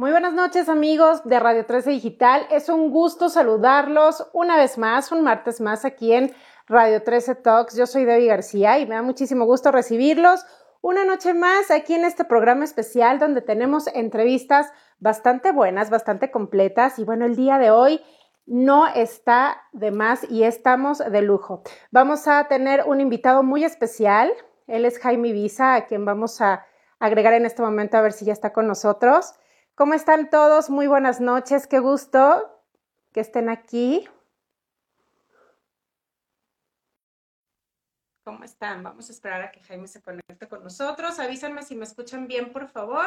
Muy buenas noches amigos de Radio 13 Digital. Es un gusto saludarlos una vez más, un martes más aquí en Radio 13 Talks. Yo soy Debbie García y me da muchísimo gusto recibirlos una noche más aquí en este programa especial donde tenemos entrevistas bastante buenas, bastante completas y bueno, el día de hoy no está de más y estamos de lujo. Vamos a tener un invitado muy especial. Él es Jaime Visa, a quien vamos a agregar en este momento a ver si ya está con nosotros. ¿Cómo están todos? Muy buenas noches, qué gusto que estén aquí. ¿Cómo están? Vamos a esperar a que Jaime se conecte con nosotros. Avísenme si me escuchan bien, por favor.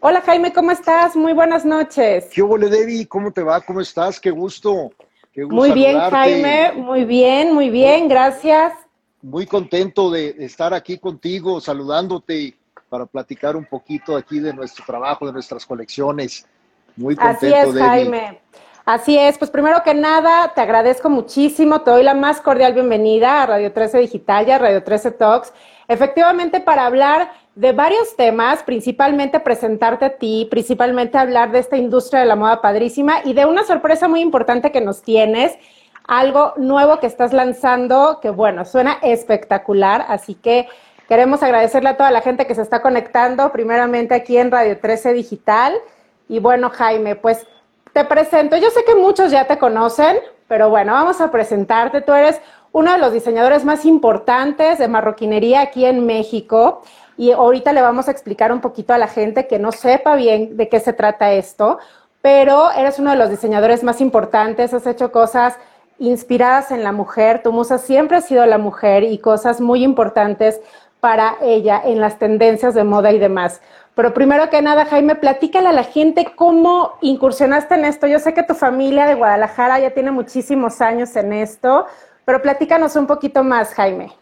Hola Jaime, ¿cómo estás? Muy buenas noches. ¿Qué hubo, Debbie? ¿Cómo te va? ¿Cómo estás? Qué gusto. Qué gusto muy bien, Jaime. Muy bien, muy bien. Gracias muy contento de estar aquí contigo, saludándote para platicar un poquito aquí de nuestro trabajo, de nuestras colecciones. Muy contento. Así es, Jaime. Así es, pues primero que nada, te agradezco muchísimo, te doy la más cordial bienvenida a Radio 13 Digital y a Radio 13 Talks, efectivamente para hablar de varios temas, principalmente presentarte a ti, principalmente hablar de esta industria de la moda padrísima y de una sorpresa muy importante que nos tienes algo nuevo que estás lanzando, que bueno, suena espectacular, así que queremos agradecerle a toda la gente que se está conectando, primeramente aquí en Radio 13 Digital. Y bueno, Jaime, pues te presento, yo sé que muchos ya te conocen, pero bueno, vamos a presentarte. Tú eres uno de los diseñadores más importantes de marroquinería aquí en México. Y ahorita le vamos a explicar un poquito a la gente que no sepa bien de qué se trata esto, pero eres uno de los diseñadores más importantes, has hecho cosas inspiradas en la mujer. Tu musa siempre ha sido la mujer y cosas muy importantes para ella en las tendencias de moda y demás. Pero primero que nada, Jaime, platícale a la gente cómo incursionaste en esto. Yo sé que tu familia de Guadalajara ya tiene muchísimos años en esto, pero platícanos un poquito más, Jaime.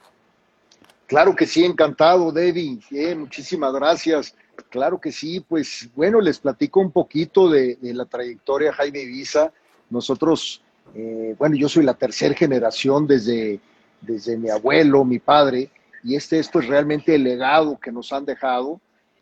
Claro que sí, encantado, Debbie. muchísimas gracias. Claro que sí, pues bueno, les platico un poquito de, la trayectoria Jaime Visa. Nosotros eh, bueno, yo soy la tercera generación desde, desde mi abuelo, mi padre, y este es realmente el legado que nos han dejado.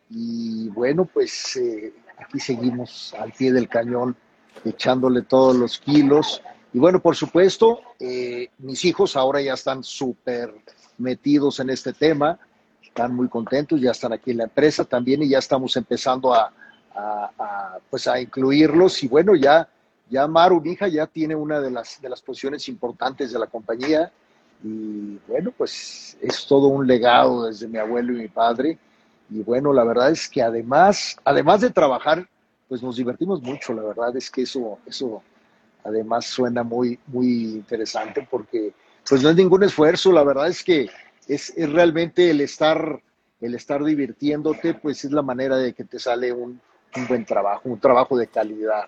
Y bueno, pues eh, aquí seguimos al pie del cañón, echándole todos los kilos. Y bueno, por supuesto, eh, mis hijos ahora ya están súper metidos en este tema, están muy contentos, ya están aquí en la empresa también y ya estamos empezando a, a pues a incluirlos y bueno, ya ya Maru, mi hija, ya tiene una de las, de las posiciones importantes de la compañía y bueno, pues es todo un legado desde mi abuelo y mi padre. Y bueno, la verdad es que además, además de trabajar, pues nos divertimos mucho. La verdad es que eso, eso además suena muy, muy interesante porque pues no es ningún esfuerzo. La verdad es que es, es realmente el estar, el estar divirtiéndote, pues es la manera de que te sale un, un buen trabajo, un trabajo de calidad.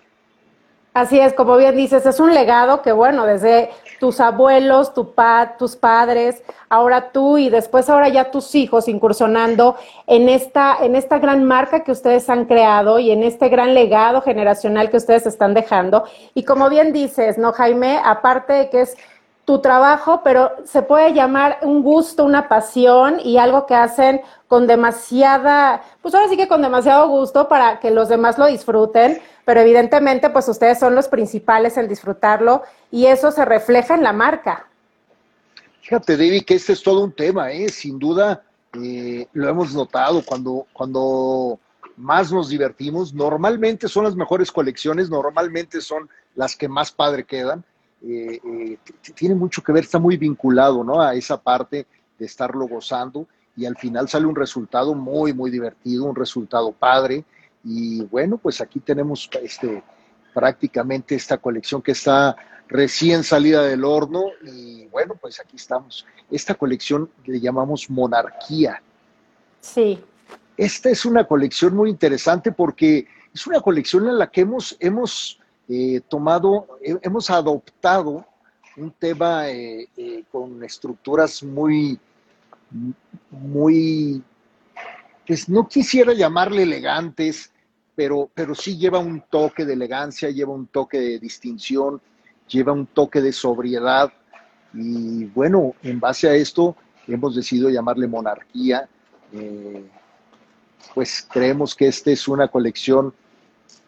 Así es, como bien dices, es un legado que, bueno, desde tus abuelos, tu pa, tus padres, ahora tú y después ahora ya tus hijos incursionando en esta, en esta gran marca que ustedes han creado y en este gran legado generacional que ustedes están dejando. Y como bien dices, ¿no, Jaime? Aparte de que es tu trabajo, pero se puede llamar un gusto, una pasión y algo que hacen con demasiada, pues ahora sí que con demasiado gusto para que los demás lo disfruten, pero evidentemente pues ustedes son los principales en disfrutarlo y eso se refleja en la marca. Fíjate, David, que este es todo un tema, ¿eh? sin duda eh, lo hemos notado cuando, cuando más nos divertimos, normalmente son las mejores colecciones, normalmente son las que más padre quedan eh, eh, tiene mucho que ver, está muy vinculado ¿no? a esa parte de estarlo gozando y al final sale un resultado muy, muy divertido, un resultado padre. Y bueno, pues aquí tenemos este, prácticamente esta colección que está recién salida del horno y bueno, pues aquí estamos. Esta colección le llamamos Monarquía. Sí. Esta es una colección muy interesante porque es una colección en la que hemos, hemos eh, tomado, hemos adoptado un tema eh, eh, con estructuras muy, muy, pues no quisiera llamarle elegantes, pero, pero sí lleva un toque de elegancia, lleva un toque de distinción, lleva un toque de sobriedad. Y bueno, en base a esto hemos decidido llamarle monarquía. pues creemos que esta es una colección,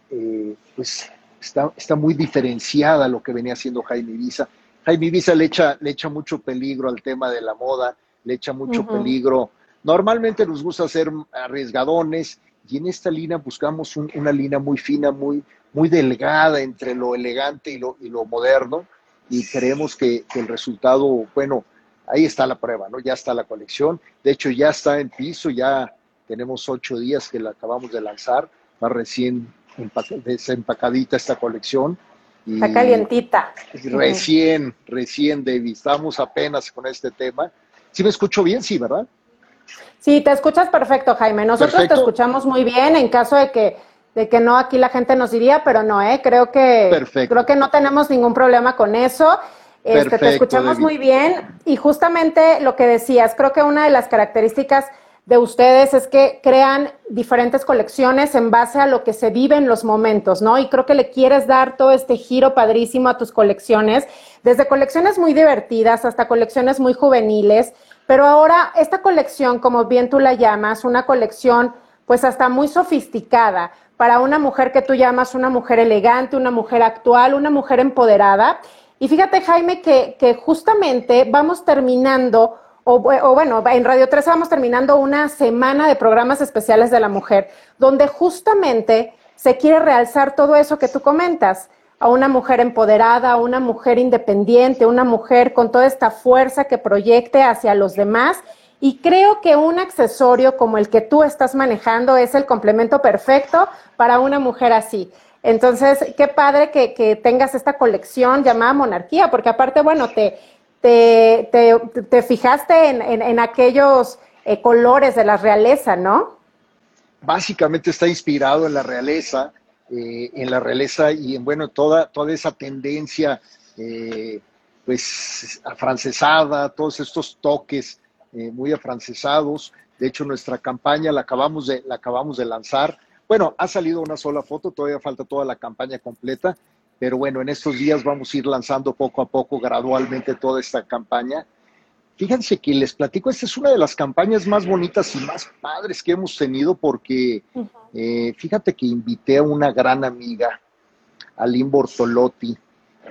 eh, pues está, está, muy diferenciada a lo que venía haciendo Jaime Ibiza. Jaime Ibiza le echa, le echa mucho peligro al tema de la moda, le echa mucho peligro. Normalmente nos gusta ser arriesgadones y en esta línea buscamos una línea muy fina, muy, muy delgada entre lo elegante y lo, y lo moderno y creemos que, que, el resultado, bueno, ahí está la prueba, ¿no? Ya está la colección, de hecho ya está en piso, ya tenemos ocho días que la acabamos de lanzar, está recién desempacadita esta colección. Y está calientita. Recién, recién, David, estamos apenas con este tema. ¿Sí me escucho bien? Sí, ¿verdad? Sí, te escuchas perfecto, Jaime. Nosotros te escuchamos muy bien en caso de que de que no aquí la gente nos diría, pero no, eh, creo que creo que no tenemos ningún problema con eso. Este, te escuchamos muy bien y justamente lo que decías, creo que una de las características de ustedes es que crean diferentes colecciones en base a lo que se vive en los momentos, ¿no? Y creo que le quieres dar todo este giro padrísimo a tus colecciones, desde colecciones muy divertidas hasta colecciones muy juveniles, pero ahora esta colección, como bien tú la llamas, una colección pues hasta muy sofisticada para una mujer que tú llamas una mujer elegante, una mujer actual, una mujer empoderada. Y fíjate, Jaime, que, que justamente vamos terminando o, bueno, en Radio 3 vamos terminando una semana de programas especiales de la mujer, donde justamente se quiere realzar todo eso que tú comentas, a una mujer empoderada, a una mujer independiente, una mujer con toda esta fuerza que proyecte hacia los demás. Y creo que un accesorio como el que tú estás manejando es el complemento perfecto para una mujer así. Entonces, qué padre que, que tengas esta colección llamada Monarquía, porque aparte, bueno, te, te, fijaste en, aquellos eh, colores de la realeza, ¿no? Básicamente está inspirado en la realeza, eh, en la realeza y en, bueno, toda, toda esa tendencia, eh, pues, afrancesada, todos estos toques muy afrancesados. De hecho, nuestra campaña la acabamos, de, la acabamos de lanzar. Bueno, ha salido una sola foto, todavía falta toda la campaña completa pero bueno, en estos días vamos a ir lanzando poco a poco, gradualmente, toda esta campaña. Fíjense que les platico, esta es una de las campañas más bonitas y más padres que hemos tenido porque eh, fíjate que invité a una gran amiga, Aline Bortolotti.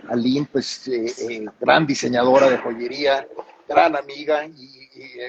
Aline, pues, eh, eh, gran diseñadora de joyería, gran amiga y,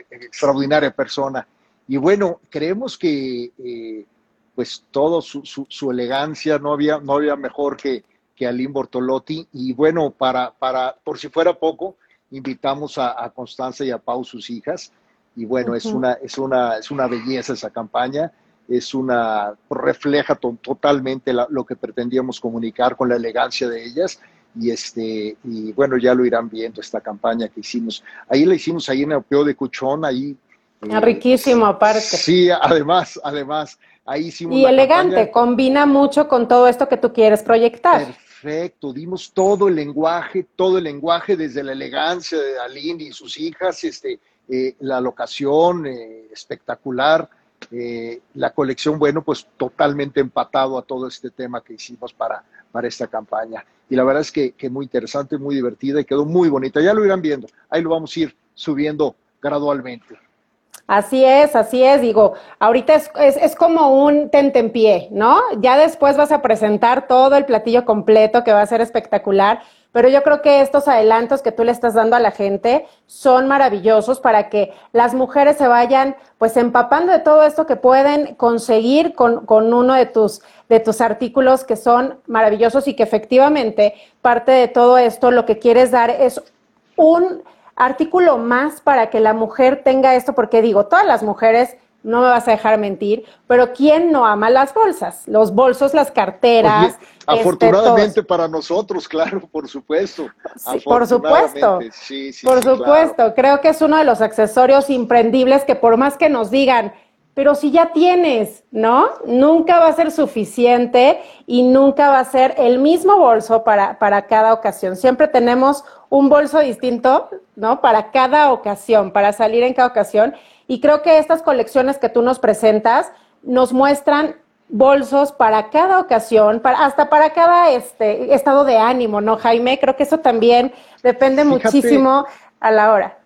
extraordinaria persona. Y bueno, creemos que pues todo su, su, elegancia, no había, no había mejor que, que Aline Bortolotti. Y bueno, para, para, por si fuera poco, invitamos a, a Constanza y a Pau, sus hijas. Y bueno, es, una, es, una, es una belleza esa campaña, es una, refleja totalmente lo que pretendíamos comunicar con la elegancia de ellas. Y, este, y bueno, ya lo irán viendo esta campaña que hicimos. Ahí la hicimos ahí en el Peo de Cuchón, ahí. Ah, riquísimo aparte. Sí, además, además. Ahí hicimos y elegante, combina mucho con todo esto que tú quieres proyectar perfecto, dimos todo el lenguaje, todo el lenguaje desde la elegancia de Aline y sus hijas, este, eh, la locación eh, espectacular, eh, la colección, bueno, pues totalmente empatado a todo este tema que hicimos para, para esta campaña. Y la verdad es que, que muy interesante, muy divertida y quedó muy bonita. Ya lo irán viendo, ahí lo vamos a ir subiendo gradualmente. Así es, así es. Digo, ahorita es, es, como un tentempié, ¿no? Ya después vas a presentar todo el platillo completo que va a ser espectacular, pero yo creo que estos adelantos que tú le estás dando a la gente son maravillosos para que las mujeres se vayan pues empapando de todo esto que pueden conseguir con, con uno de tus, de tus artículos que son maravillosos y que efectivamente parte de todo esto lo que quieres dar es un artículo más para que la mujer tenga esto, porque digo, todas las mujeres, no me vas a dejar mentir, pero ¿quién no ama las bolsas? Los bolsos, las carteras. Este, afortunadamente para nosotros, claro, por supuesto. por supuesto. Sí, sí, por supuesto. Creo que es uno de los accesorios imprendibles que por más que nos digan, pero si ya tienes, ¿no? Nunca va a ser suficiente y nunca va a ser el mismo bolso para, para cada ocasión. Siempre tenemos un bolso distinto, ¿no? Para cada ocasión, para salir en cada ocasión. Y creo que estas colecciones que tú nos presentas nos muestran bolsos para cada ocasión, para, hasta para cada este, estado de ánimo, ¿no, Jaime? Creo que eso también depende muchísimo a la hora.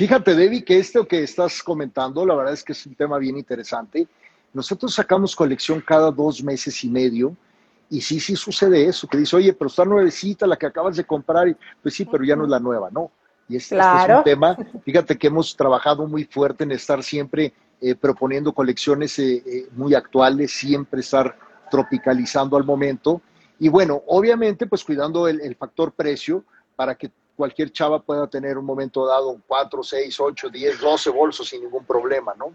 Fíjate, Debbie, que esto que estás comentando, la verdad es que es un tema bien interesante. Nosotros sacamos colección cada dos meses y medio y sí, sí sucede eso, que dice, oye, pero está nuevecita la que acabas de comprar, pues sí, pero ya no es la nueva, ¿no? Y este, es un tema, fíjate que hemos trabajado muy fuerte en estar siempre eh, proponiendo colecciones eh, eh, muy actuales, siempre estar tropicalizando al momento. Y bueno, obviamente, pues cuidando el, factor precio para que cualquier chava pueda tener un momento dado 4, 6, 8, 10, 12 bolsos sin ningún problema, ¿no?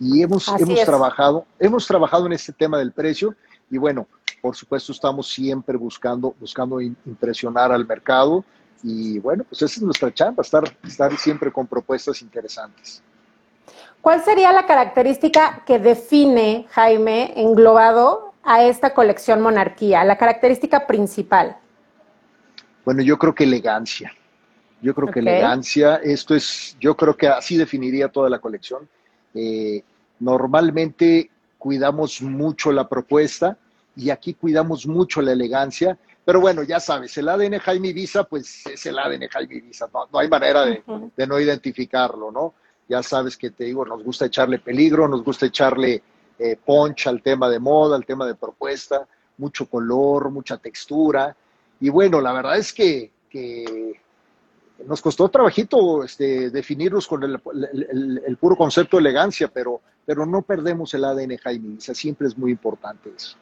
Y hemos, hemos trabajado, hemos trabajado en este tema del precio y bueno, por supuesto estamos siempre buscando, buscando impresionar al mercado y bueno, pues esa es nuestra chamba, estar, estar siempre con propuestas interesantes. ¿Cuál sería la característica que define, Jaime, englobado a esta colección Monarquía, la característica principal? Bueno, yo creo que elegancia. Yo creo que elegancia, esto es, yo creo que así definiría toda la colección. Eh, normalmente cuidamos mucho la propuesta y aquí cuidamos mucho la elegancia, pero bueno, ya sabes, el ADN Jaime Visa, pues es el ADN Jaime Visa, no, hay manera de, no identificarlo, ¿no? Ya sabes que te digo, nos gusta echarle peligro, nos gusta echarle eh, punch al tema de moda, al tema de propuesta, mucho color, mucha textura. Y bueno, la verdad es que, nos costó trabajito este, definirnos con el, el, puro concepto de elegancia, pero, pero no perdemos el ADN Jaime Visa, siempre es muy importante eso.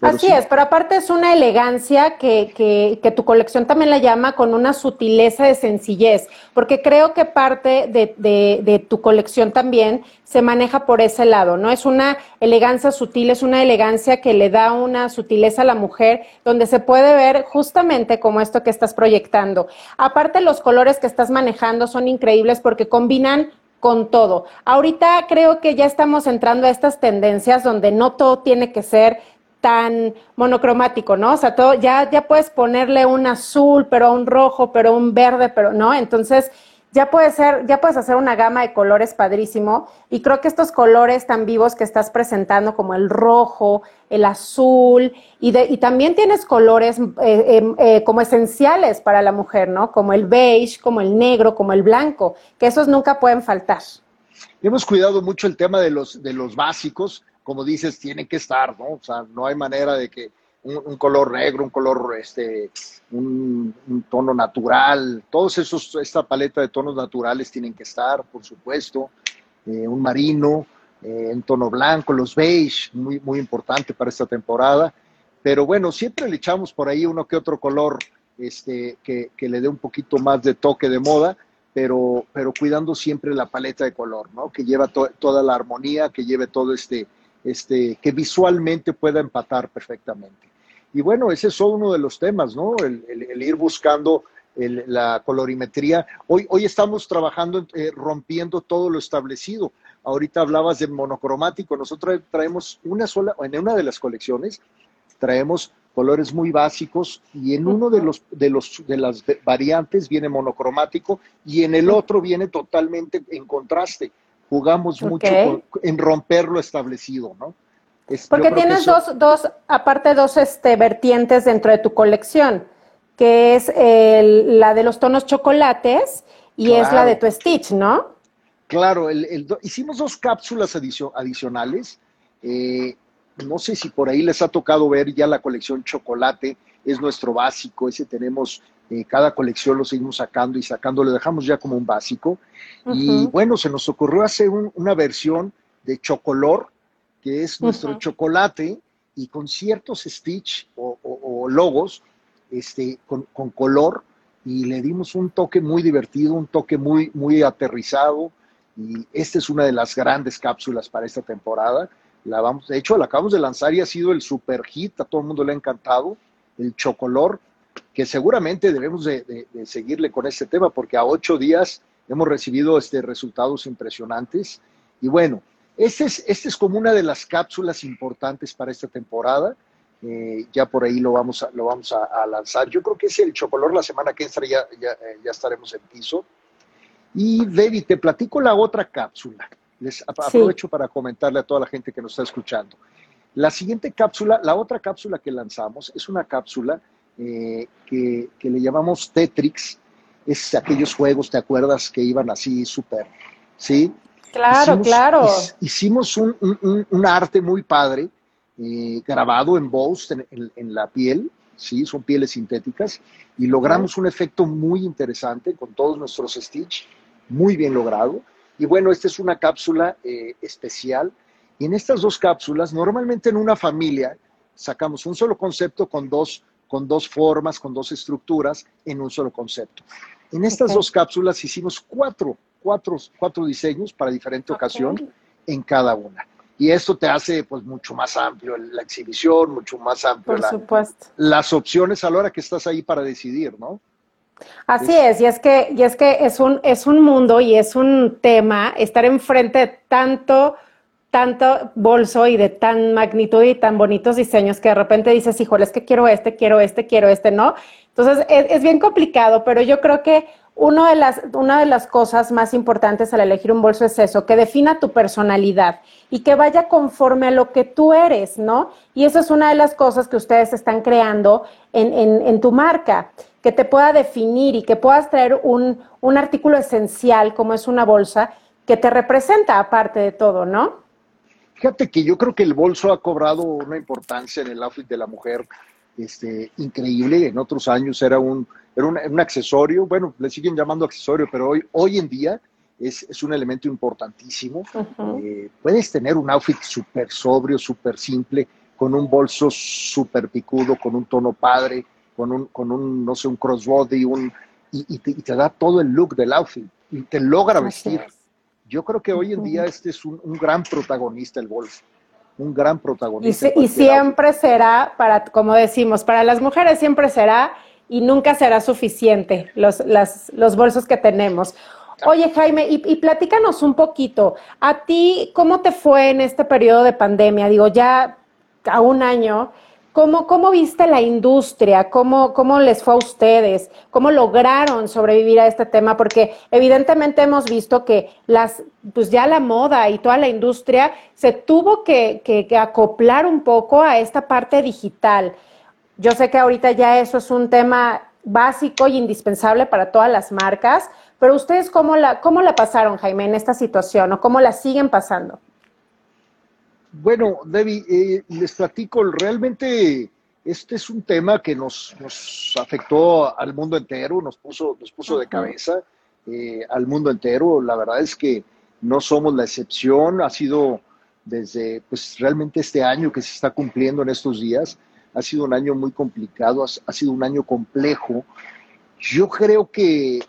Así es, pero aparte es una elegancia que, que, que, tu colección también la llama con una sutileza de sencillez, porque creo que parte de, de, de, tu colección también se maneja por ese lado, ¿no? Es una elegancia sutil, es una elegancia que le da una sutileza a la mujer, donde se puede ver justamente como esto que estás proyectando. Aparte, los colores que estás manejando son increíbles porque combinan con todo. Ahorita creo que ya estamos entrando a estas tendencias donde no todo tiene que ser tan monocromático, ¿no? O sea, todo, ya, ya puedes ponerle un azul, pero un rojo, pero un verde, pero no. Entonces, ya puede ser, ya puedes hacer una gama de colores padrísimo. Y creo que estos colores tan vivos que estás presentando, como el rojo, el azul, y, de, y también tienes colores eh, em, eh, como esenciales para la mujer, ¿no? Como el beige, como el negro, como el blanco, que esos nunca pueden faltar. Hemos cuidado mucho el tema de los, de los básicos como dices, tiene que estar, ¿no? O sea, no hay manera de que un, color negro, un color, este, un, tono natural, todos esos, esta paleta de tonos naturales tienen que estar, por supuesto, eh, un marino, eh, en tono blanco, los beige, muy, muy importante para esta temporada, pero bueno, siempre le echamos por ahí uno que otro color este, que, que le dé un poquito más de toque de moda, pero, pero cuidando siempre la paleta de color, ¿no? Que lleva toda la armonía, que lleve todo este, este, que visualmente pueda empatar perfectamente. Y bueno, ese es uno de los temas, ¿no? El, ir buscando la colorimetría. Hoy, hoy estamos trabajando, eh, rompiendo todo lo establecido. Ahorita hablabas de monocromático. Nosotros traemos una sola, en una de las colecciones, traemos colores muy básicos y en uno de los de los de las variantes viene monocromático y en el otro viene totalmente en contraste jugamos mucho en romper lo establecido, ¿no? Porque tienes dos, dos, aparte dos este, vertientes dentro de tu colección, que es la de los tonos chocolates y es la de tu Stitch, ¿no? Claro, hicimos dos cápsulas adicionales. Eh, no sé si por ahí les ha tocado ver ya la colección chocolate, es nuestro básico, ese tenemos eh, cada colección lo seguimos sacando y sacando, lo dejamos ya como un básico. Y bueno, se nos ocurrió hacer una versión de Chocolor, que es nuestro chocolate, y con ciertos stitch o, logos este, con, color, y le dimos un toque muy divertido, un toque muy, muy aterrizado. Y esta es una de las grandes cápsulas para esta temporada. La vamos, de hecho, la acabamos de lanzar y ha sido el super hit, a todo el mundo le ha encantado, el Chocolor que seguramente debemos de, seguirle con este tema, porque a ocho días hemos recibido este, resultados impresionantes. Y bueno, este es, este es como una de las cápsulas importantes para esta temporada. Eh, ya por ahí lo vamos, a, lo vamos a, lanzar. Yo creo que es el chocolor la semana que entra, ya, ya, eh, ya estaremos en piso. Y David, te platico la otra cápsula. Les aprovecho para comentarle a toda la gente que nos está escuchando. La siguiente cápsula, la otra cápsula que lanzamos, es una cápsula eh, que, le llamamos Tetrix, es aquellos juegos, ¿te acuerdas? Que iban así súper, ¿sí? Claro, claro. Hicimos un, arte muy padre, eh, grabado en bolsa en, la piel, sí, son pieles sintéticas, y logramos un efecto muy interesante con todos nuestros Stitch, muy bien logrado. Y bueno, esta es una cápsula eh, especial. Y en estas dos cápsulas, normalmente en una familia, sacamos un solo concepto con dos, con dos formas, con dos estructuras en un solo concepto. En estas dos cápsulas hicimos cuatro, cuatro, cuatro diseños para diferente ocasión en cada una. Y esto te hace pues mucho más amplio la exhibición, mucho más amplio Por supuesto. las opciones a la hora que estás ahí para decidir, ¿no? Así es, y es que, y es que es un, es un mundo y es un tema estar enfrente de tanto, tanto bolso y de tan magnitud y tan bonitos diseños que de repente dices, híjole, es que quiero este, quiero este, quiero este, ¿no? Entonces es, bien complicado, pero yo creo que una de, las, una de las cosas más importantes al elegir un bolso es eso, que defina tu personalidad y que vaya conforme a lo que tú eres, ¿no? Y eso es una de las cosas que ustedes están creando en, en tu marca que te pueda definir y que puedas traer un, artículo esencial como es una bolsa que te representa aparte de todo, ¿no? Fíjate que yo creo que el bolso ha cobrado una importancia en el outfit de la mujer este, increíble. En otros años era un, era un, accesorio, bueno, le siguen llamando accesorio, pero hoy, hoy en día es, un elemento importantísimo. Eh, puedes tener un outfit súper sobrio, súper simple, con un bolso súper picudo, con un tono padre, con un, con un no sé, un crossbody, un, y, te, da todo el look del outfit y te logra vestir. Yo creo que hoy en día este es un, gran protagonista el golf, un gran protagonista. Y, siempre será, para, como decimos, para las mujeres siempre será y nunca será suficiente los, las, los bolsos que tenemos. Oye, Jaime, y, y, platícanos un poquito, ¿a ti cómo te fue en este periodo de pandemia? Digo, ya a un año, ¿Cómo, viste la industria? ¿Cómo, ¿Cómo les fue a ustedes? ¿Cómo lograron sobrevivir a este tema? Porque evidentemente hemos visto que las, pues ya la moda y toda la industria se tuvo que, que, acoplar un poco a esta parte digital. Yo sé que ahorita ya eso es un tema básico y indispensable para todas las marcas, pero ustedes cómo la, cómo la pasaron, Jaime, en esta situación o cómo la siguen pasando? Bueno, Debbie, eh, les platico, realmente este es un tema que nos, afectó al mundo entero, nos puso, nos puso de cabeza eh, al mundo entero. La verdad es que no somos la excepción, ha sido desde, pues realmente este año que se está cumpliendo en estos días, ha sido un año muy complicado, ha, sido un año complejo. Yo creo que,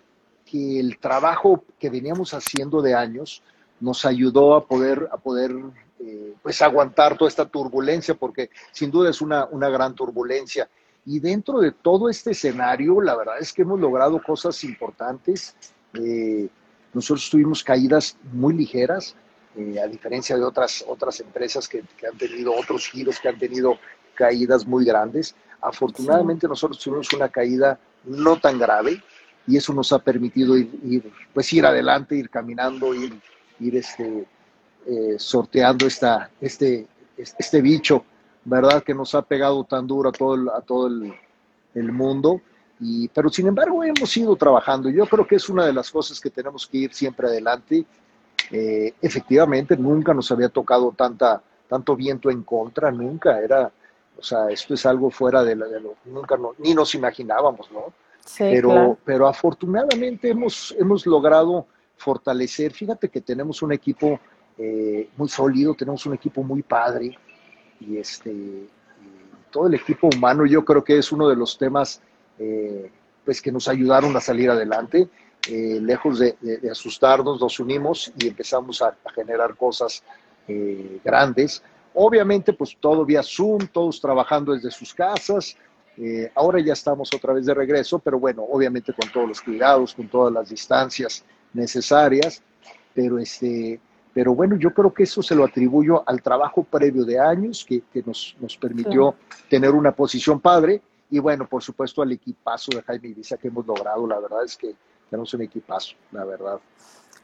que el trabajo que veníamos haciendo de años nos ayudó a poder, a poder eh, pues aguantar toda esta turbulencia, porque sin duda es una, una gran turbulencia. Y dentro de todo este escenario, la verdad es que hemos logrado cosas importantes. Eh, nosotros tuvimos caídas muy ligeras, eh, a diferencia de otras, otras empresas que, han tenido otros giros, que han tenido caídas muy grandes. Afortunadamente nosotros tuvimos una caída no tan grave y eso nos ha permitido ir, pues ir adelante, ir caminando, ir, ir este, eh, sorteando esta, este, este bicho, ¿verdad? Que nos ha pegado tan duro a todo el, a todo el, mundo. Y, pero sin embargo hemos ido trabajando. Yo creo que es una de las cosas que tenemos que ir siempre adelante. Eh, efectivamente, nunca nos había tocado tanta, tanto viento en contra, nunca. Era, o sea, esto es algo fuera de, de lo nunca ni nos imaginábamos, ¿no? pero, pero afortunadamente hemos, hemos logrado fortalecer. Fíjate que tenemos un equipo eh, muy sólido, tenemos un equipo muy padre y este, todo el equipo humano yo creo que es uno de los temas eh, pues que nos ayudaron a salir adelante. Eh, lejos de, asustarnos, nos unimos y empezamos a, generar cosas grandes. Obviamente, pues todo vía Zoom, todos trabajando desde sus casas. ahora ya estamos otra vez de regreso, pero bueno, obviamente con todos los cuidados, con todas las distancias necesarias. Pero este, pero bueno, yo creo que eso se lo atribuyo al trabajo previo de años que, nos, nos, permitió tener una posición padre y bueno, por supuesto al equipazo de Jaime Ibiza que hemos logrado. La verdad es que tenemos un equipazo, la verdad.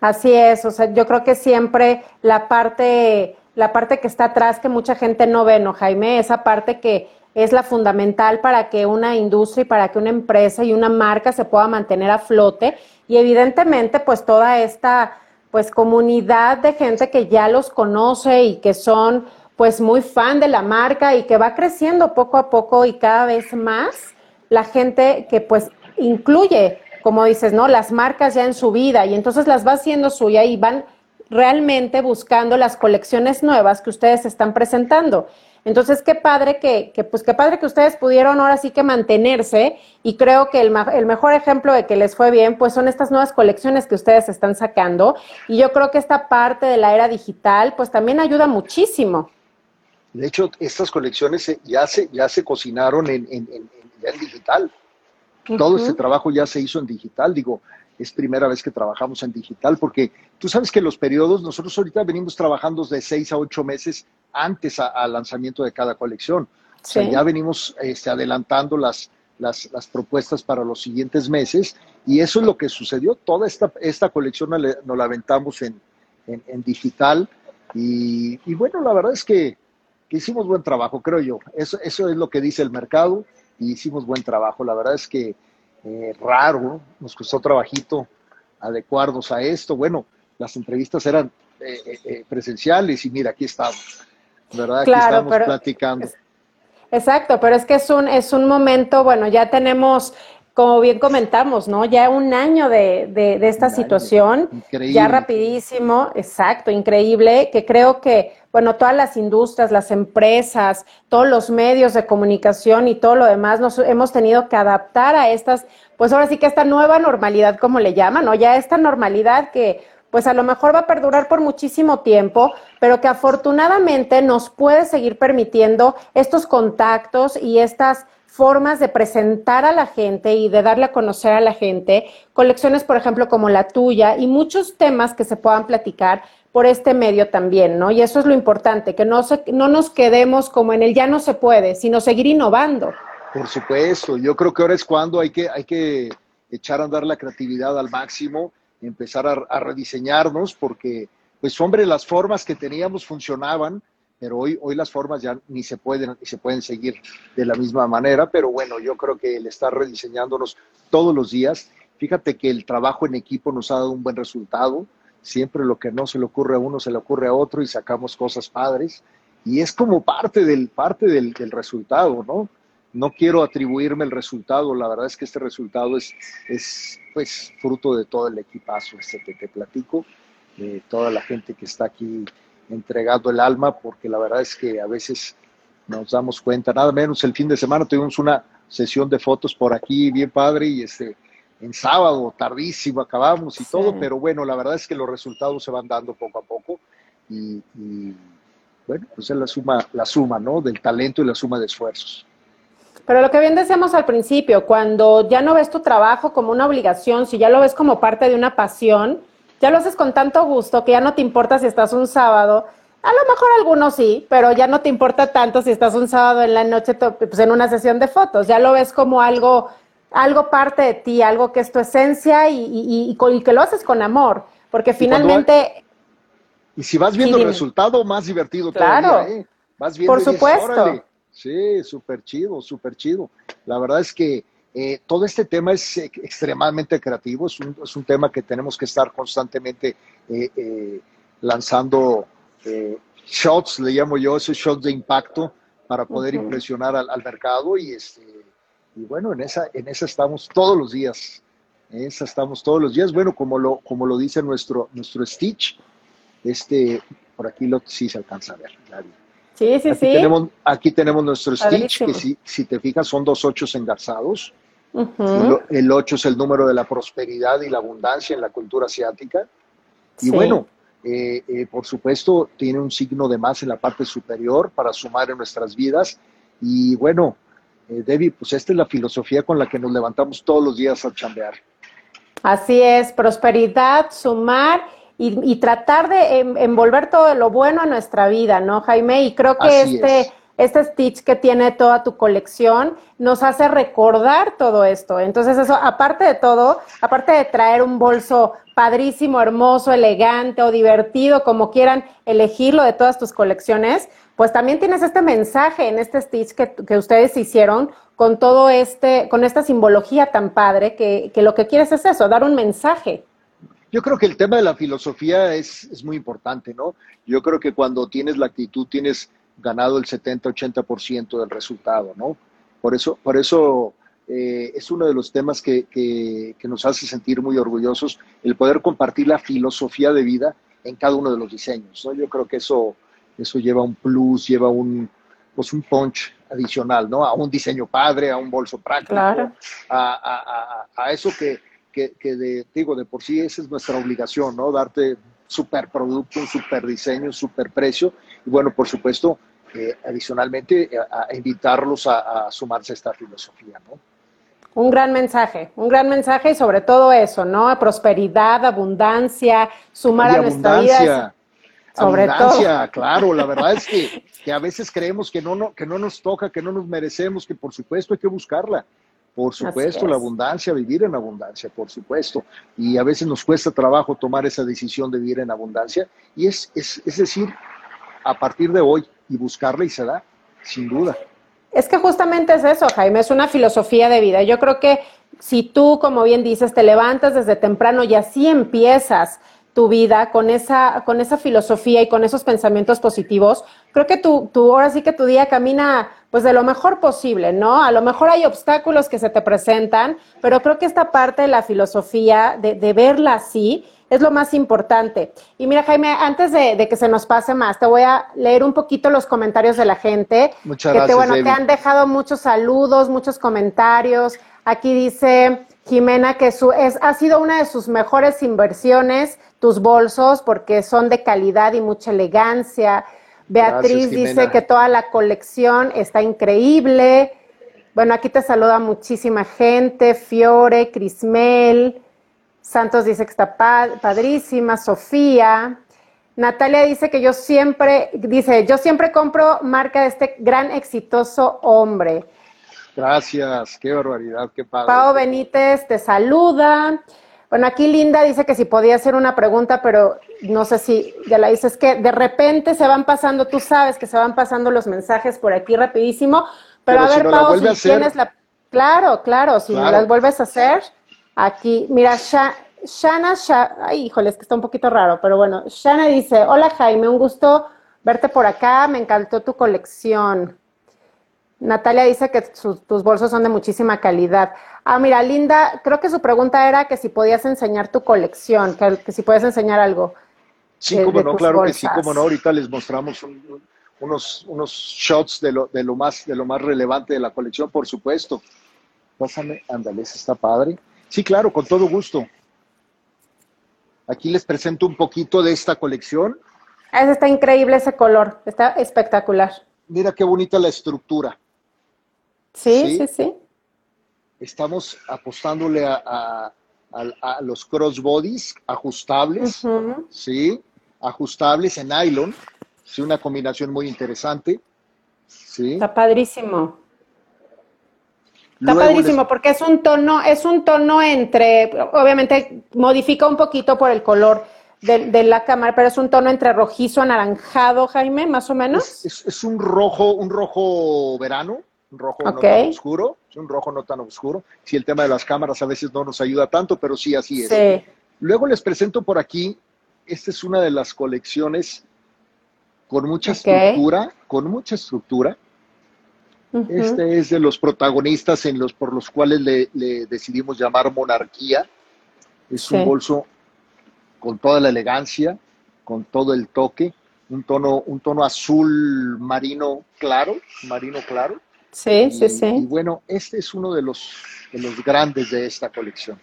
Así es, o sea, yo creo que siempre la parte, la parte que está atrás que mucha gente no ve, ¿no, Jaime? Esa parte que es la fundamental para que una industria y para que una empresa y una marca se pueda mantener a flote y evidentemente pues toda esta pues comunidad de gente que ya los conoce y que son pues muy fan de la marca y que va creciendo poco a poco y cada vez más la gente que pues incluye, como dices, ¿no? Las marcas ya en su vida y entonces las va haciendo suya y van realmente buscando las colecciones nuevas que ustedes están presentando. Entonces, qué padre que, que, pues qué padre que ustedes pudieron ahora sí que mantenerse y creo que el, el, mejor ejemplo de que les fue bien, pues son estas nuevas colecciones que ustedes están sacando y yo creo que esta parte de la era digital, pues también ayuda muchísimo. De hecho, estas colecciones ya se, ya se cocinaron en, en, en, en digital. Todo este trabajo ya se hizo en digital. Digo, es primera vez que trabajamos en digital porque tú sabes que los periodos, nosotros ahorita venimos trabajando de seis a ocho meses antes al lanzamiento de cada colección. O sea, ya venimos este, adelantando las, las, las, propuestas para los siguientes meses y eso es lo que sucedió. Toda esta, esta colección nos la aventamos en, en, en digital y, y, bueno, la verdad es que que hicimos buen trabajo, creo yo. Eso, eso es lo que dice el mercado y hicimos buen trabajo. La verdad es que eh, raro, nos costó trabajito adecuarnos a esto. Bueno, las entrevistas eran eh, eh, eh presenciales y mira, aquí estamos. ¿Verdad? Aquí claro, estamos pero, platicando. Exacto, pero es que es un, es un momento, bueno, ya tenemos como bien comentamos, ¿no? Ya un año de, de, de esta situación, increíble. ya rapidísimo, exacto, increíble, que creo que, bueno, todas las industrias, las empresas, todos los medios de comunicación y todo lo demás, nos hemos tenido que adaptar a estas, pues ahora sí que esta nueva normalidad, como le llaman, ¿no? Ya esta normalidad que, pues a lo mejor va a perdurar por muchísimo tiempo, pero que afortunadamente nos puede seguir permitiendo estos contactos y estas formas de presentar a la gente y de darle a conocer a la gente, colecciones, por ejemplo, como la tuya y muchos temas que se puedan platicar por este medio también, ¿no? Y eso es lo importante, que no, se, no nos quedemos como en el ya no se puede, sino seguir innovando. Por supuesto, yo creo que ahora es cuando hay que, hay que echar a andar la creatividad al máximo, empezar a, a rediseñarnos, porque, pues, hombre, las formas que teníamos funcionaban, pero hoy, hoy las formas ya ni se pueden ni se pueden seguir de la misma manera, pero bueno, yo creo que el estar rediseñándonos todos los días, fíjate que el trabajo en equipo nos ha dado un buen resultado, siempre lo que no se le ocurre a uno se le ocurre a otro y sacamos cosas padres y es como parte del parte del, del resultado, ¿no? No quiero atribuirme el resultado, la verdad es que este resultado es, es pues fruto de todo el equipazo este que te platico, de toda la gente que está aquí entregado el alma, porque la verdad es que a veces nos damos cuenta, nada menos el fin de semana tuvimos una sesión de fotos por aquí bien padre y este en sábado tardísimo acabamos y sí. todo, pero bueno, la verdad es que los resultados se van dando poco a poco y, y bueno, pues es la suma, la suma, ¿no? Del talento y la suma de esfuerzos. Pero lo que bien decíamos al principio, cuando ya no ves tu trabajo como una obligación, si ya lo ves como parte de una pasión, ya lo haces con tanto gusto que ya no te importa si estás un sábado. A lo mejor algunos sí, pero ya no te importa tanto si estás un sábado en la noche pues en una sesión de fotos. Ya lo ves como algo, algo parte de ti, algo que es tu esencia y, y, y, y que lo haces con amor. Porque finalmente. Y, si vas viendo sí, el resultado, más divertido claro, todavía, ¿eh? Vas viendo Por supuesto. Dices, sí, súper chido, súper chido. La verdad es que eh, todo este tema es eh, extremadamente creativo, es un, es un, tema que tenemos que estar constantemente eh, eh lanzando shots, le llamo yo, esos shots de impacto para poder uh -huh. impresionar al, al, mercado y, este, y bueno, en esa, en esa estamos todos los días, en esa estamos todos los días, bueno, como lo, como lo dice nuestro, nuestro Stitch, este, por aquí lo, sí se alcanza a ver. Sí, sí, aquí sí. Tenemos, aquí tenemos nuestro Stitch, que si, si te fijas son dos ochos engarzados. Uh -huh. El 8 es el número de la prosperidad y la abundancia en la cultura asiática. Y bueno, eh, eh, por supuesto, tiene un signo de más en la parte superior para sumar en nuestras vidas. Y bueno, eh, Debbie, pues esta es la filosofía con la que nos levantamos todos los días a chambear. Así es, prosperidad, sumar y, y tratar de en, envolver todo lo bueno a nuestra vida, ¿no, Jaime? Y creo que Así este... Es este Stitch que tiene toda tu colección nos hace recordar todo esto. Entonces eso, aparte de todo, aparte de traer un bolso padrísimo, hermoso, elegante o divertido, como quieran elegirlo de todas tus colecciones, pues también tienes este mensaje en este Stitch que, que ustedes hicieron con todo este, con esta simbología tan padre que, que lo que quieres es eso, dar un mensaje. Yo creo que el tema de la filosofía es, es muy importante, ¿no? Yo creo que cuando tienes la actitud, tienes ganado el 70-80% del resultado, ¿no? Por eso, por eso eh, es uno de los temas que, que, que, nos hace sentir muy orgullosos, el poder compartir la filosofía de vida en cada uno de los diseños, ¿no? Yo creo que eso, eso lleva un plus, lleva un, pues un punch adicional, ¿no? A un diseño padre, a un bolso práctico, claro. a, a, a, eso que, que, que, de, digo, de por sí esa es nuestra obligación, ¿no? Darte super producto, un super diseño, un super precio. Y bueno, por supuesto, eh, adicionalmente, a, a invitarlos a, a, sumarse a esta filosofía, ¿no? Un gran mensaje, un gran mensaje y sobre todo eso, ¿no? Prosperidad, abundancia, sumar y a nuestra vida. Sobre abundancia, todo. claro, la verdad es que, que, a veces creemos que no, no, que no nos toca, que no nos merecemos, que por supuesto hay que buscarla. Por supuesto, la abundancia, vivir en abundancia, por supuesto. Y a veces nos cuesta trabajo tomar esa decisión de vivir en abundancia. Y es, es, es decir, a partir de hoy y buscarla y se da, sin duda. Es que justamente es eso, Jaime, es una filosofía de vida. Yo creo que si tú, como bien dices, te levantas desde temprano y así empiezas tu vida con esa, con esa filosofía y con esos pensamientos positivos, creo que tu, tu, ahora sí que tu día camina pues de lo mejor posible, ¿no? A lo mejor hay obstáculos que se te presentan, pero creo que esta parte de la filosofía, de, de verla así, es lo más importante. Y mira, Jaime, antes de, de, que se nos pase más, te voy a leer un poquito los comentarios de la gente. Muchas que gracias. Te, bueno, David. te han dejado muchos saludos, muchos comentarios. Aquí dice Jimena que su, es, ha sido una de sus mejores inversiones, tus bolsos, porque son de calidad y mucha elegancia. Beatriz Gracias, dice que toda la colección está increíble. Bueno, aquí te saluda muchísima gente. Fiore, Crismel. Santos dice que está padrísima. Sofía. Natalia dice que yo siempre, dice, yo siempre compro marca de este gran exitoso hombre. Gracias, qué barbaridad, qué padre. Pau Benítez te saluda. Bueno, aquí Linda dice que si podía hacer una pregunta, pero no sé si ya la hice. Es que de repente se van pasando, tú sabes que se van pasando los mensajes por aquí rapidísimo. Pero, pero a ver, si no Pau, la si tienes la. Claro, claro, si claro. no las vuelves a hacer, aquí. Mira, Sha... Shana, Sha... ay, híjole, es que está un poquito raro, pero bueno, Shana dice: Hola Jaime, un gusto verte por acá, me encantó tu colección. Natalia dice que tus bolsos son de muchísima calidad. Ah, mira, Linda, creo que su pregunta era que si podías enseñar tu colección, que, que si puedes enseñar algo. Sí, como no, claro bolsas. que sí, como no. Ahorita les mostramos un, unos, unos shots de lo, de, lo más, de lo más relevante de la colección, por supuesto. Pásame, ándale, está padre. Sí, claro, con todo gusto. Aquí les presento un poquito de esta colección. Ese está increíble ese color, está espectacular. Mira qué bonita la estructura. Sí, sí, sí. sí. Estamos apostándole a, a, a, a los crossbodies ajustables, uh -huh. ¿sí? Ajustables en nylon, sí, una combinación muy interesante. ¿sí? Está padrísimo. Está Luego padrísimo les... porque es un tono, es un tono entre, obviamente modifica un poquito por el color de, de, la cámara, pero es un tono entre rojizo, anaranjado, Jaime, más o menos. Es, es, es un rojo, un rojo verano, un rojo okay. no tan oscuro, un rojo no tan oscuro. Si el tema de las cámaras a veces no nos ayuda tanto, pero sí así es. Sí. Luego les presento por aquí, esta es una de las colecciones con mucha okay. estructura, con mucha estructura. Uh -huh. Este es de los protagonistas en los, por los cuales le, le decidimos llamar monarquía. Es sí. un bolso con toda la elegancia, con todo el toque, un tono, un tono azul marino claro, marino claro. Sí, y, sí, sí. Y bueno, este es uno de los, de los grandes de esta colección.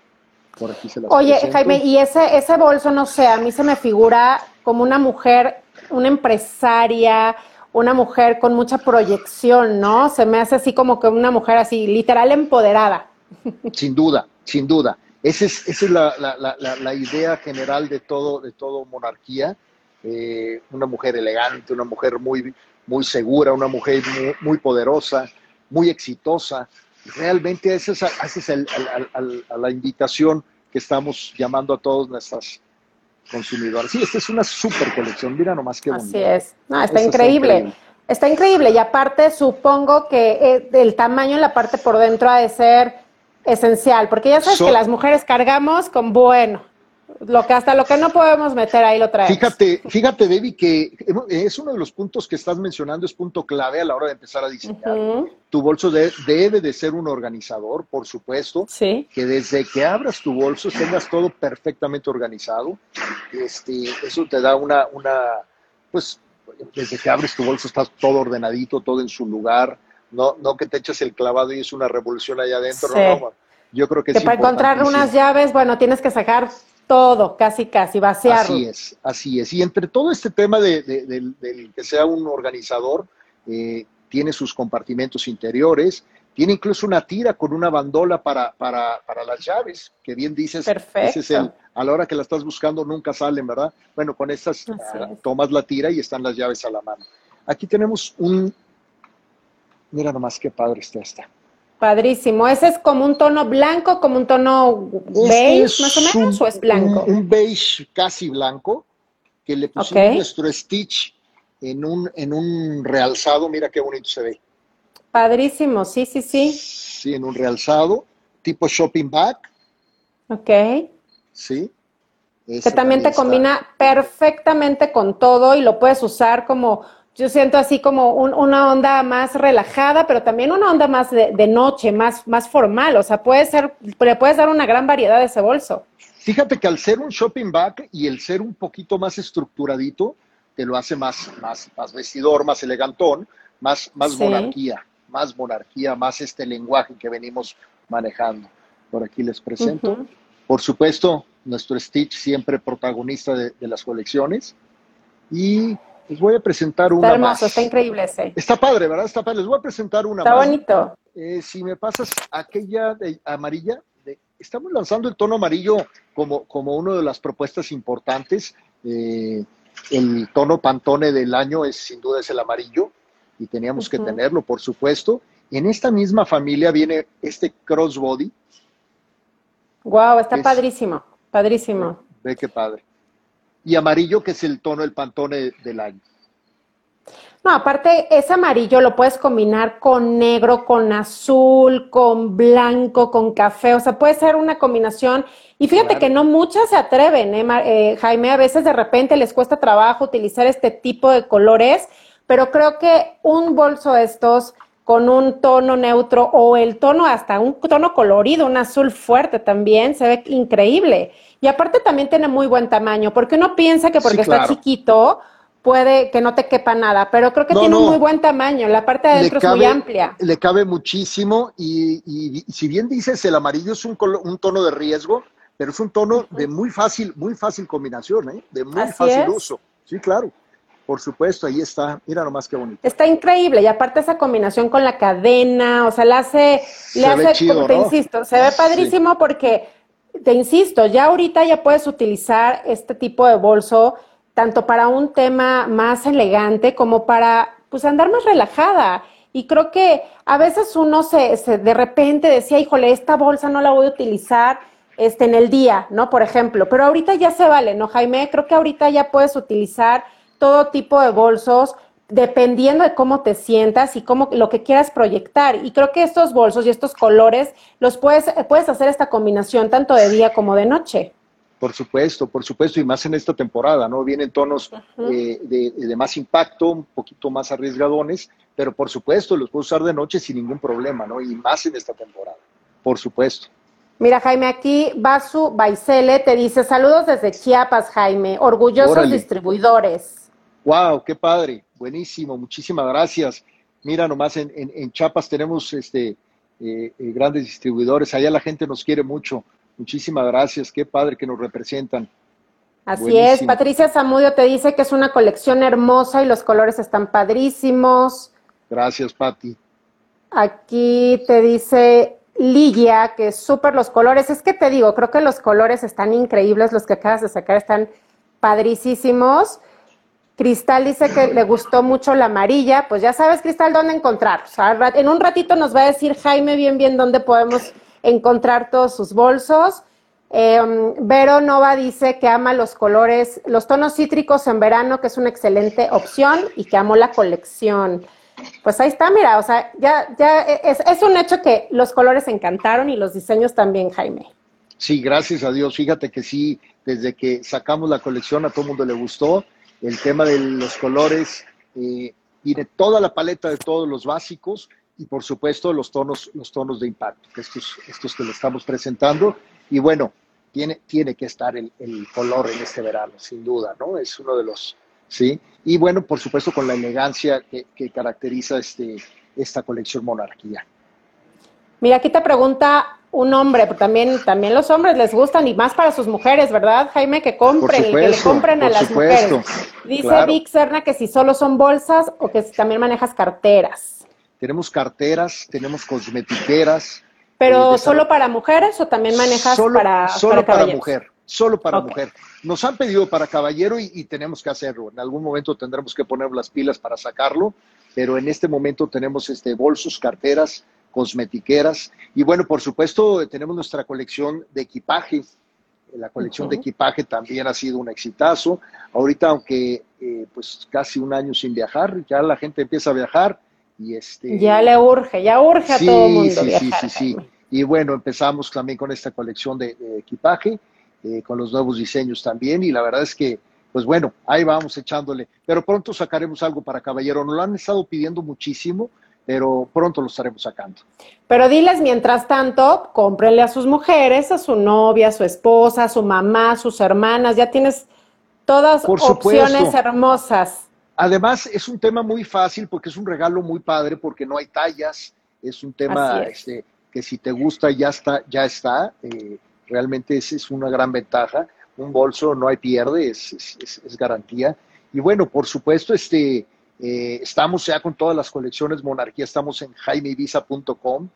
Por aquí se las Oye, presento. Jaime, y ese, ese bolso, no sé, a mí se me figura como una mujer, una empresaria, una mujer con mucha proyección, ¿no? Se me hace así como que una mujer así, literal empoderada. Sin duda, sin duda. Esa es, esa es la, la, la, la, idea general de todo, de todo monarquía. Eh, una mujer elegante, una mujer muy, muy segura, una mujer muy, muy poderosa, muy exitosa. Realmente esa es, esa es el, a la invitación que estamos llamando a todos nuestras consumidoras. Sí, esta es una super colección. Mira nomás qué bonito. Así es. No, está, increíble. está increíble. Está increíble. Y aparte, supongo que eh, el tamaño en la parte por dentro ha de ser esencial, porque ya sabes so, que las mujeres cargamos con bueno. Lo que hasta lo que no podemos meter ahí lo traemos. Fíjate, fíjate, Debbie, que es uno de los puntos que estás mencionando, es punto clave a la hora de empezar a diseñar. Tu bolso debe de ser un organizador, por supuesto. Sí. Que desde que abras tu bolso tengas todo perfectamente organizado. Este, eso te da una, una, pues, desde que abres tu bolso estás todo ordenadito, todo en su lugar. No, no que te eches el clavado y es una revolución allá adentro. No, no, yo creo que, que para encontrar unas llaves, bueno, tienes que sacar todo, casi, casi, vaciarlo. Así es, así es. Y entre todo este tema de, del que sea un organizador, eh, tiene sus compartimentos interiores, tiene incluso una tira con una bandola para, para, para las llaves, que bien dices, Perfecto. Ese es a la hora que la estás buscando nunca salen, ¿verdad? Bueno, con estas ah, tomas la tira y están las llaves a la mano. Aquí tenemos un, mira nomás qué padre está esta. Padrísimo. ¿Ese es como un tono blanco, como un tono beige, más o menos, o es blanco? Un, beige casi blanco, que le pusimos nuestro stitch en un, en un realzado. Mira qué bonito se ve. Padrísimo, sí, sí, sí. Sí, en un realzado, tipo shopping bag. Ok. Sí. que también te combina perfectamente con todo y lo puedes usar como yo siento así como una onda más relajada, pero también una onda más de, noche, más, más formal. O sea, puede ser, le puedes dar una gran variedad de ese bolso. Fíjate que al ser un shopping bag y el ser un poquito más estructuradito, te lo hace más, más, más vestidor, más elegantón, más, más monarquía, más monarquía, más este lenguaje que venimos manejando. Por aquí les presento. Por supuesto, nuestro Stitch siempre protagonista de, de las colecciones. Y les voy a presentar una está hermoso, Está increíble ese. Está padre, ¿verdad? Está padre. Les voy a presentar una está bonito. Eh, si me pasas aquella de amarilla, estamos lanzando el tono amarillo como, como una de las propuestas importantes. Eh, el tono pantone del año es sin duda es el amarillo y teníamos que tenerlo, por supuesto. En esta misma familia viene este crossbody. Wow, está padrísimo, padrísimo. Ve qué padre y amarillo, que es el tono del pantone del año. No, aparte, ese amarillo lo puedes combinar con negro, con azul, con blanco, con café, o sea, puede ser una combinación. Y fíjate que no muchas se atreven, ¿eh, eh, Jaime, a veces de repente les cuesta trabajo utilizar este tipo de colores, pero creo que un bolso estos con un tono neutro o el tono hasta un tono colorido, un azul fuerte también, se ve increíble. Y aparte también tiene muy buen tamaño, porque uno piensa que porque está chiquito puede que no te quepa nada, pero creo que tiene un muy buen tamaño, la parte de adentro es muy amplia. Le cabe muchísimo y, si bien dices el amarillo es un, un, tono de riesgo, pero es un tono de muy fácil, muy fácil combinación, ¿eh? de muy fácil uso. Sí, claro. Por supuesto, ahí está. Mira nomás qué bonito. Está increíble. Y aparte esa combinación con la cadena, o sea, le hace, le hace, te insisto, se ve padrísimo porque, te insisto, ya ahorita ya puedes utilizar este tipo de bolso tanto para un tema más elegante como para, pues, andar más relajada. Y creo que a veces uno se, se de repente decía, híjole, esta bolsa no la voy a utilizar este, en el día, ¿no? Por ejemplo, pero ahorita ya se vale, ¿no, Jaime? Creo que ahorita ya puedes utilizar todo tipo de bolsos dependiendo de cómo te sientas y cómo lo que quieras proyectar. Y creo que estos bolsos y estos colores los puedes, puedes hacer esta combinación tanto de día como de noche. Por supuesto, por supuesto, y más en esta temporada, ¿no? Vienen tonos eh, de, más impacto, un poquito más arriesgadones, pero por supuesto los puedo usar de noche sin ningún problema, ¿no? Y más en esta temporada, por supuesto. Mira, Jaime, aquí Basu Baisele te dice, saludos desde Chiapas, Jaime, orgullosos distribuidores. Wow, qué padre, buenísimo, muchísimas gracias. Mira, nomás en, en, Chiapas tenemos este, eh, eh, grandes distribuidores, allá la gente nos quiere mucho. Muchísimas gracias, qué padre que nos representan. Así es, Patricia Zamudio te dice que es una colección hermosa y los colores están padrísimos. Gracias, Pati. Aquí te dice Ligia que súper los colores. Es que te digo, creo que los colores están increíbles, los que acabas de sacar están padricísimos. Cristal dice que le gustó mucho la amarilla, pues ya sabes, Cristal, dónde encontrar. en un ratito nos va a decir Jaime bien, bien dónde podemos encontrar todos sus bolsos. Eh, Vero Nova dice que ama los colores, los tonos cítricos en verano, que es una excelente opción y que amó la colección. Pues ahí está, mira, o sea, ya, ya es, es un hecho que los colores encantaron y los diseños también, Jaime. Sí, gracias a Dios. Fíjate que sí, desde que sacamos la colección a todo el mundo le gustó. El tema de los colores, eh, tiene toda la paleta de todos los básicos y por supuesto los tonos, los tonos de impacto, estos, estos que le estamos presentando. Y bueno, tiene, tiene que estar el, color en este verano, sin duda, ¿no? Es uno de los, ¿sí? Y bueno, por supuesto con la elegancia que, que caracteriza este, esta colección Monarquía. Mira, aquí te pregunta un hombre, pero también, también los hombres les gustan y más para sus mujeres, ¿verdad, Jaime? Que compren, que le compren a las mujeres. Dice Vic Serna que si solo son bolsas o que si también manejas carteras. Tenemos carteras, tenemos cosmetiqueras. ¿Pero eh, solo para mujeres o también manejas para Solo para, mujer, solo para mujer. Nos han pedido para caballero y, y tenemos que hacerlo. En algún momento tendremos que poner las pilas para sacarlo, pero en este momento tenemos este bolsos, carteras, cosmetiqueras. Y bueno, por supuesto, tenemos nuestra colección de equipaje. La colección de equipaje también ha sido un exitazo. Ahorita, aunque eh, pues casi un año sin viajar, ya la gente empieza a viajar y este... Ya le urge, ya urge a todo el mundo sí, Sí, sí, sí. Y bueno, empezamos también con esta colección de, equipaje, eh, con los nuevos diseños también. Y la verdad es que, pues bueno, ahí vamos echándole. Pero pronto sacaremos algo para Caballero. Nos lo han estado pidiendo muchísimo pero pronto lo estaremos sacando. Pero diles, mientras tanto, cómprenle a sus mujeres, a su novia, a su esposa, a su mamá, a sus hermanas, ya tienes todas opciones hermosas. Además, es un tema muy fácil porque es un regalo muy padre porque no hay tallas, es un tema este, que si te gusta ya está, ya está. Eh, realmente esa es una gran ventaja. Un bolso no hay pierde, es, es, es garantía. Y bueno, por supuesto, este, eh, estamos ya con todas las colecciones Monarquía, estamos en jaimevisa.com,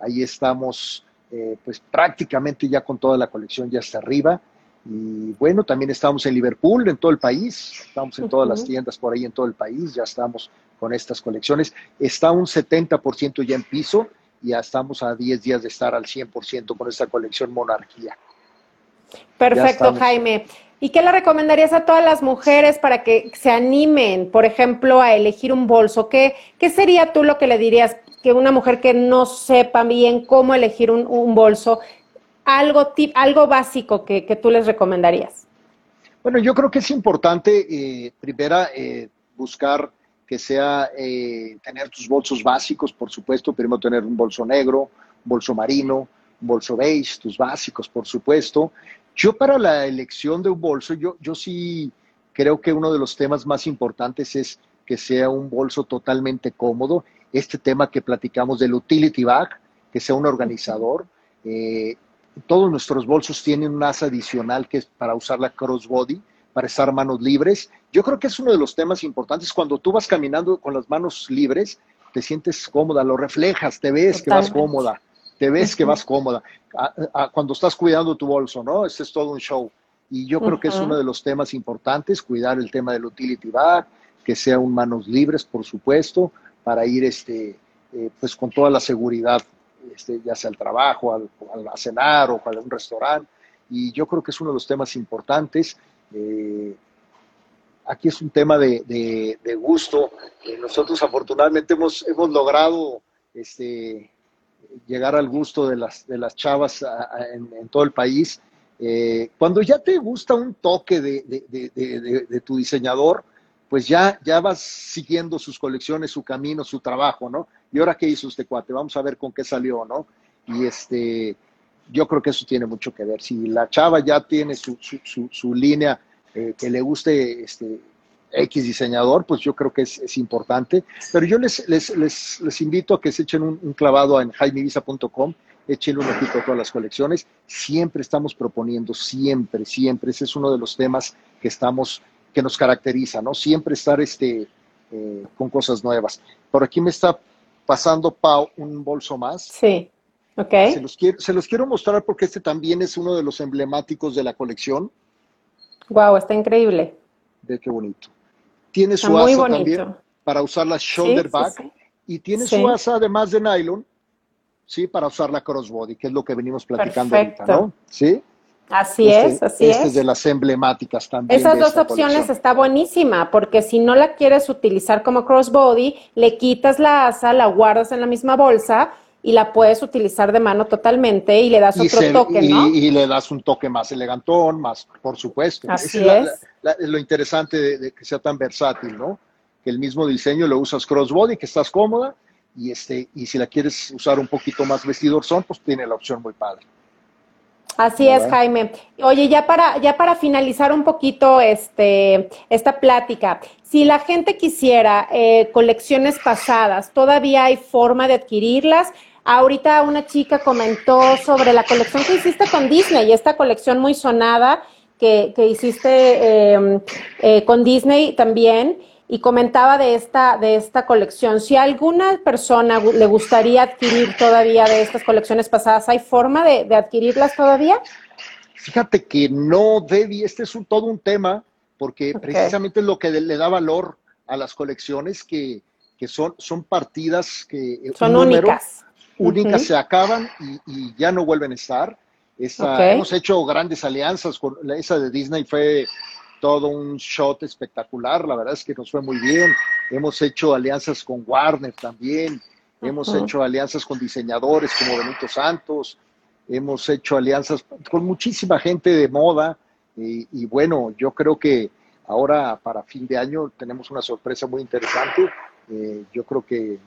ahí estamos eh, pues prácticamente ya con toda la colección ya está arriba. Y bueno, también estamos en Liverpool, en todo el país, estamos en todas las tiendas por ahí en todo el país, ya estamos con estas colecciones. Está un 70% ya en piso y ya estamos a 10 días de estar al 100% con esta colección Monarquía. Perfecto, Jaime. ¿Y qué le recomendarías a todas las mujeres para que se animen, por ejemplo, a elegir un bolso? ¿Qué, sería tú lo que le dirías que una mujer que no sepa bien cómo elegir un, bolso, algo, algo básico que, tú les recomendarías? Bueno, yo creo que es importante, eh, primero, eh, buscar que sea eh, tener tus bolsos básicos, por supuesto, primero tener un bolso negro, bolso marino, un bolso beige, tus básicos, por supuesto, yo para la elección de un bolso, yo, yo sí creo que uno de los temas más importantes es que sea un bolso totalmente cómodo. Este tema que platicamos del utility bag, que sea un organizador. Eh, todos nuestros bolsos tienen un asa adicional que es para usar la crossbody, para estar manos libres. Yo creo que es uno de los temas importantes. Cuando tú vas caminando con las manos libres, te sientes cómoda, lo reflejas, te ves que vas cómoda te ves que vas cómoda. cuando estás cuidando tu bolso, ¿no? Ese es todo un show. Y yo creo que es uno de los temas importantes, cuidar el tema del utility bag, que sea un manos libres, por supuesto, para ir este, eh, pues con toda la seguridad, este, ya sea al trabajo, al, a cenar o a un restaurante. Y yo creo que es uno de los temas importantes. Eh, aquí es un tema de, de, gusto. Eh, nosotros afortunadamente hemos, hemos logrado este, llegar al gusto de las, de las chavas en, todo el país. Eh, cuando ya te gusta un toque de, tu diseñador, pues ya, ya vas siguiendo sus colecciones, su camino, su trabajo, ¿no? ¿Y ahora qué hizo este cuate? Vamos a ver con qué salió, ¿no? Y este, yo creo que eso tiene mucho que ver. Si la chava ya tiene su, su, línea eh, que le guste este, X diseñador, pues yo creo que es, importante. Pero yo les, les, invito a que se echen un, clavado en jaimevisa.com, echen un ojito a todas las colecciones. Siempre estamos proponiendo, siempre, siempre. Ese es uno de los temas que estamos, que nos caracteriza, ¿no? Siempre estar este, eh, con cosas nuevas. Por aquí me está pasando, Pau, un bolso más. Sí, ok. Se los, quiero, se los quiero mostrar porque este también es uno de los emblemáticos de la colección. Wow, está increíble. Ve qué bonito tiene su asa también para usar la shoulder bag y tiene su asa además de nylon, sí, para usar la crossbody, que es lo que venimos platicando ahorita, ¿no? Sí. Así este, es, así este es. de las emblemáticas también. Esas dos opciones está buenísima, porque si no la quieres utilizar como crossbody, le quitas la asa, la guardas en la misma bolsa y la puedes utilizar de mano totalmente y le das otro toque, ¿no? Y, le das un toque más elegantón, más, por supuesto. Así es. lo interesante de, que sea tan versátil, ¿no? Que el mismo diseño lo usas crossbody, que estás cómoda, y, este, y si la quieres usar un poquito más vestidor son, pues tiene la opción muy padre. Así es, Jaime. Oye, ya para, ya para finalizar un poquito este, esta plática, si la gente quisiera eh, colecciones pasadas, ¿todavía hay forma de adquirirlas? Ahorita una chica comentó sobre la colección que hiciste con Disney, y esta colección muy sonada que, que hiciste em, eh, con Disney también, y comentaba de esta, de esta colección. Si a alguna persona le gustaría adquirir todavía de estas colecciones pasadas, ¿hay forma de, adquirirlas todavía? Fíjate que no, Debbie, este es un, todo un tema, porque precisamente es lo que le da valor a las colecciones, que, son, son partidas que eh, son únicas únicas se acaban y, ya no vuelven a estar. Hemos hecho grandes alianzas, con esa de Disney fue todo un shot espectacular, la verdad es que nos fue muy bien. Hemos hecho alianzas con Warner también, hemos hecho alianzas con diseñadores como Benito Santos, hemos hecho alianzas con muchísima gente de moda y, bueno, yo creo que ahora para fin de año tenemos una sorpresa muy interesante. Eh, yo creo que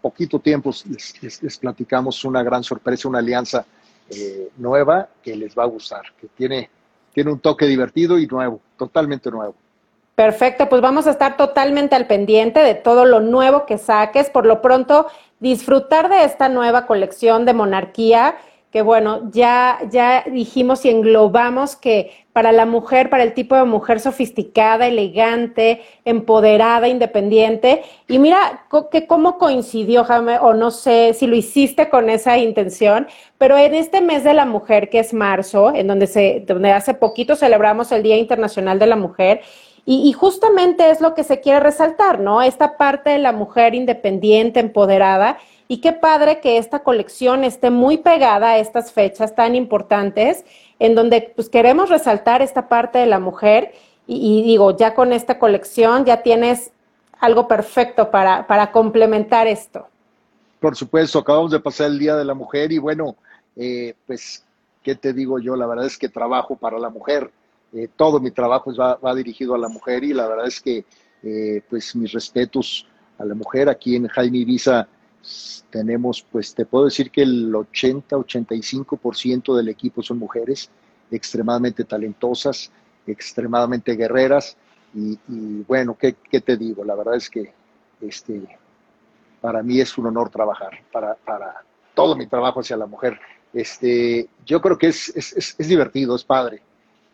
poquito tiempo les, platicamos una gran sorpresa, una alianza eh, nueva que les va a gustar, que tiene, tiene un toque divertido y nuevo, totalmente nuevo. Perfecto, pues vamos a estar totalmente al pendiente de todo lo nuevo que saques. Por lo pronto, disfrutar de esta nueva colección de monarquía que bueno, ya, ya dijimos y englobamos que para la mujer, para el tipo de mujer sofisticada, elegante, empoderada, independiente, y mira que cómo coincidió, Jaime, o no sé si lo hiciste con esa intención, pero en este mes de la mujer, que es marzo, en donde, se, donde hace poquito celebramos el Día Internacional de la Mujer, y, y, justamente es lo que se quiere resaltar, ¿no? Esta parte de la mujer independiente, empoderada, y qué padre que esta colección esté muy pegada a estas fechas tan importantes, en donde pues queremos resaltar esta parte de la mujer. Y, digo, ya con esta colección ya tienes algo perfecto para, para complementar esto. Por supuesto, acabamos de pasar el Día de la Mujer y bueno, eh, pues, ¿qué te digo yo? La verdad es que trabajo para la mujer. Eh, todo mi trabajo va, va, dirigido a la mujer y la verdad es que, eh, pues, mis respetos a la mujer aquí en Jaime Ibiza tenemos, pues te puedo decir que el 80-85% del equipo son mujeres extremadamente talentosas, extremadamente guerreras y, bueno, ¿qué, te digo? La verdad es que este, para mí es un honor trabajar, para, para todo mi trabajo hacia la mujer. Este, yo creo que es, es, es divertido, es padre.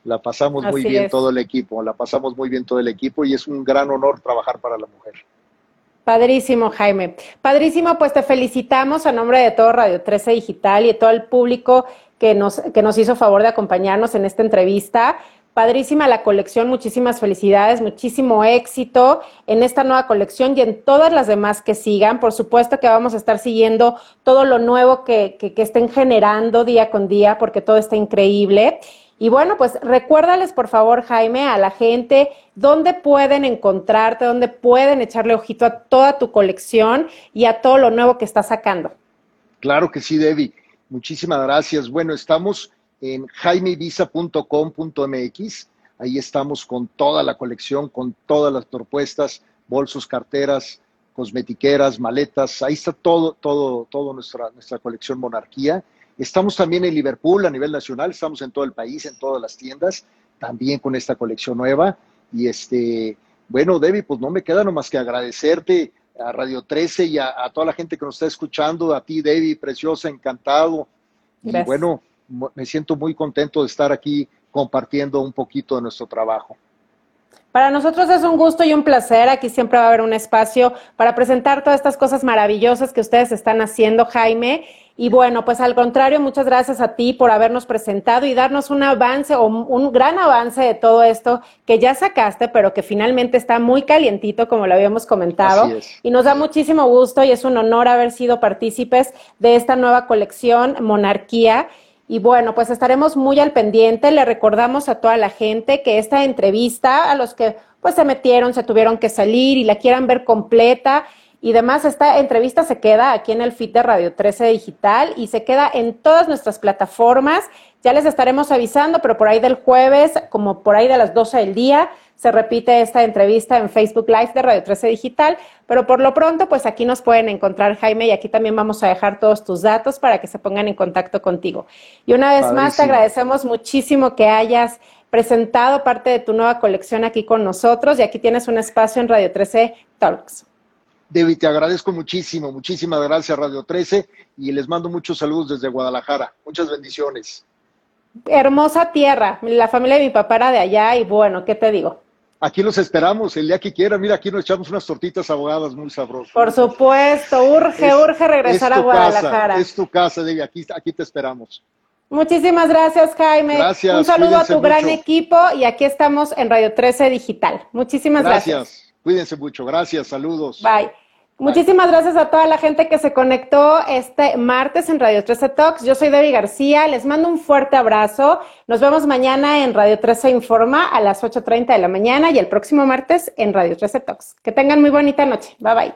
La pasamos muy bien todo el equipo, la pasamos muy bien todo el equipo y es un gran honor trabajar para la mujer. Padrísimo, Jaime. Padrísimo, pues te felicitamos a nombre de todo Radio 13 Digital y de todo el público que nos, que nos hizo favor de acompañarnos en esta entrevista. Padrísima la colección, muchísimas felicidades, muchísimo éxito en esta nueva colección y en todas las demás que sigan. Por supuesto que vamos a estar siguiendo todo lo nuevo que, que, que estén generando día con día porque todo está increíble. Y bueno, pues recuérdales por favor, Jaime, a la gente dónde pueden encontrarte, dónde pueden echarle ojito a toda tu colección y a todo lo nuevo que estás sacando. Claro que sí, Debbie. Muchísimas gracias. Bueno, estamos en jaimevisa.com.mx. Ahí estamos con toda la colección, con todas las propuestas, bolsos, carteras, cosmetiqueras, maletas. Ahí está todo, todo, todo nuestra, nuestra colección Monarquía. Estamos también en Liverpool a nivel nacional, estamos en todo el país, en todas las tiendas, también con esta colección nueva. Y este, bueno, Debbie, pues no me queda nomás que agradecerte a Radio 13 y a, toda la gente que nos está escuchando, a ti, Debbie, preciosa, encantado. Y bueno, me siento muy contento de estar aquí compartiendo un poquito de nuestro trabajo. Para nosotros es un gusto y un placer. Aquí siempre va a haber un espacio para presentar todas estas cosas maravillosas que ustedes están haciendo, Jaime. Y bueno, pues al contrario, muchas gracias a ti por habernos presentado y darnos un avance o un gran avance de todo esto que ya sacaste, pero que finalmente está muy calientito, como lo habíamos comentado. Y nos da muchísimo gusto y es un honor haber sido partícipes de esta nueva colección, Monarquía. Y bueno, pues estaremos muy al pendiente. Le recordamos a toda la gente que esta entrevista, a los que pues se metieron, se tuvieron que salir y la quieran ver completa, y demás, esta entrevista se queda aquí en el feed de Radio 13 Digital y se queda en todas nuestras plataformas. Ya les estaremos avisando, pero por ahí del jueves, como por ahí de las 12 del día, se repite esta entrevista en Facebook Live de Radio 13 Digital, pero por lo pronto, pues aquí nos pueden encontrar, Jaime, y aquí también vamos a dejar todos tus datos para que se pongan en contacto contigo. Y una vez más, te agradecemos muchísimo que hayas presentado parte de tu nueva colección aquí con nosotros y aquí tienes un espacio en Radio 13 Talks. David, te agradezco muchísimo, muchísimas gracias Radio 13 y les mando muchos saludos desde Guadalajara. Muchas bendiciones. Hermosa tierra, la familia de mi papá era de allá y bueno, ¿qué te digo? Aquí los esperamos el día que quieran. Mira, aquí nos echamos unas tortitas ahogadas muy sabrosas. Por supuesto, urge, urge regresar a Guadalajara. es tu casa, David, aquí, aquí te esperamos. Muchísimas gracias, Jaime. Gracias. Un saludo a tu gran equipo y aquí estamos en Radio 13 Digital. Muchísimas gracias. Gracias. Cuídense mucho. Gracias. Saludos. Bye. Muchísimas gracias a toda la gente que se conectó este martes en Radio 13 Talks. Yo soy Debbie García, les mando un fuerte abrazo. Nos vemos mañana en Radio 13 Informa a las 8.30 de la mañana y el próximo martes en Radio 13 Talks. Que tengan muy bonita noche. Bye bye.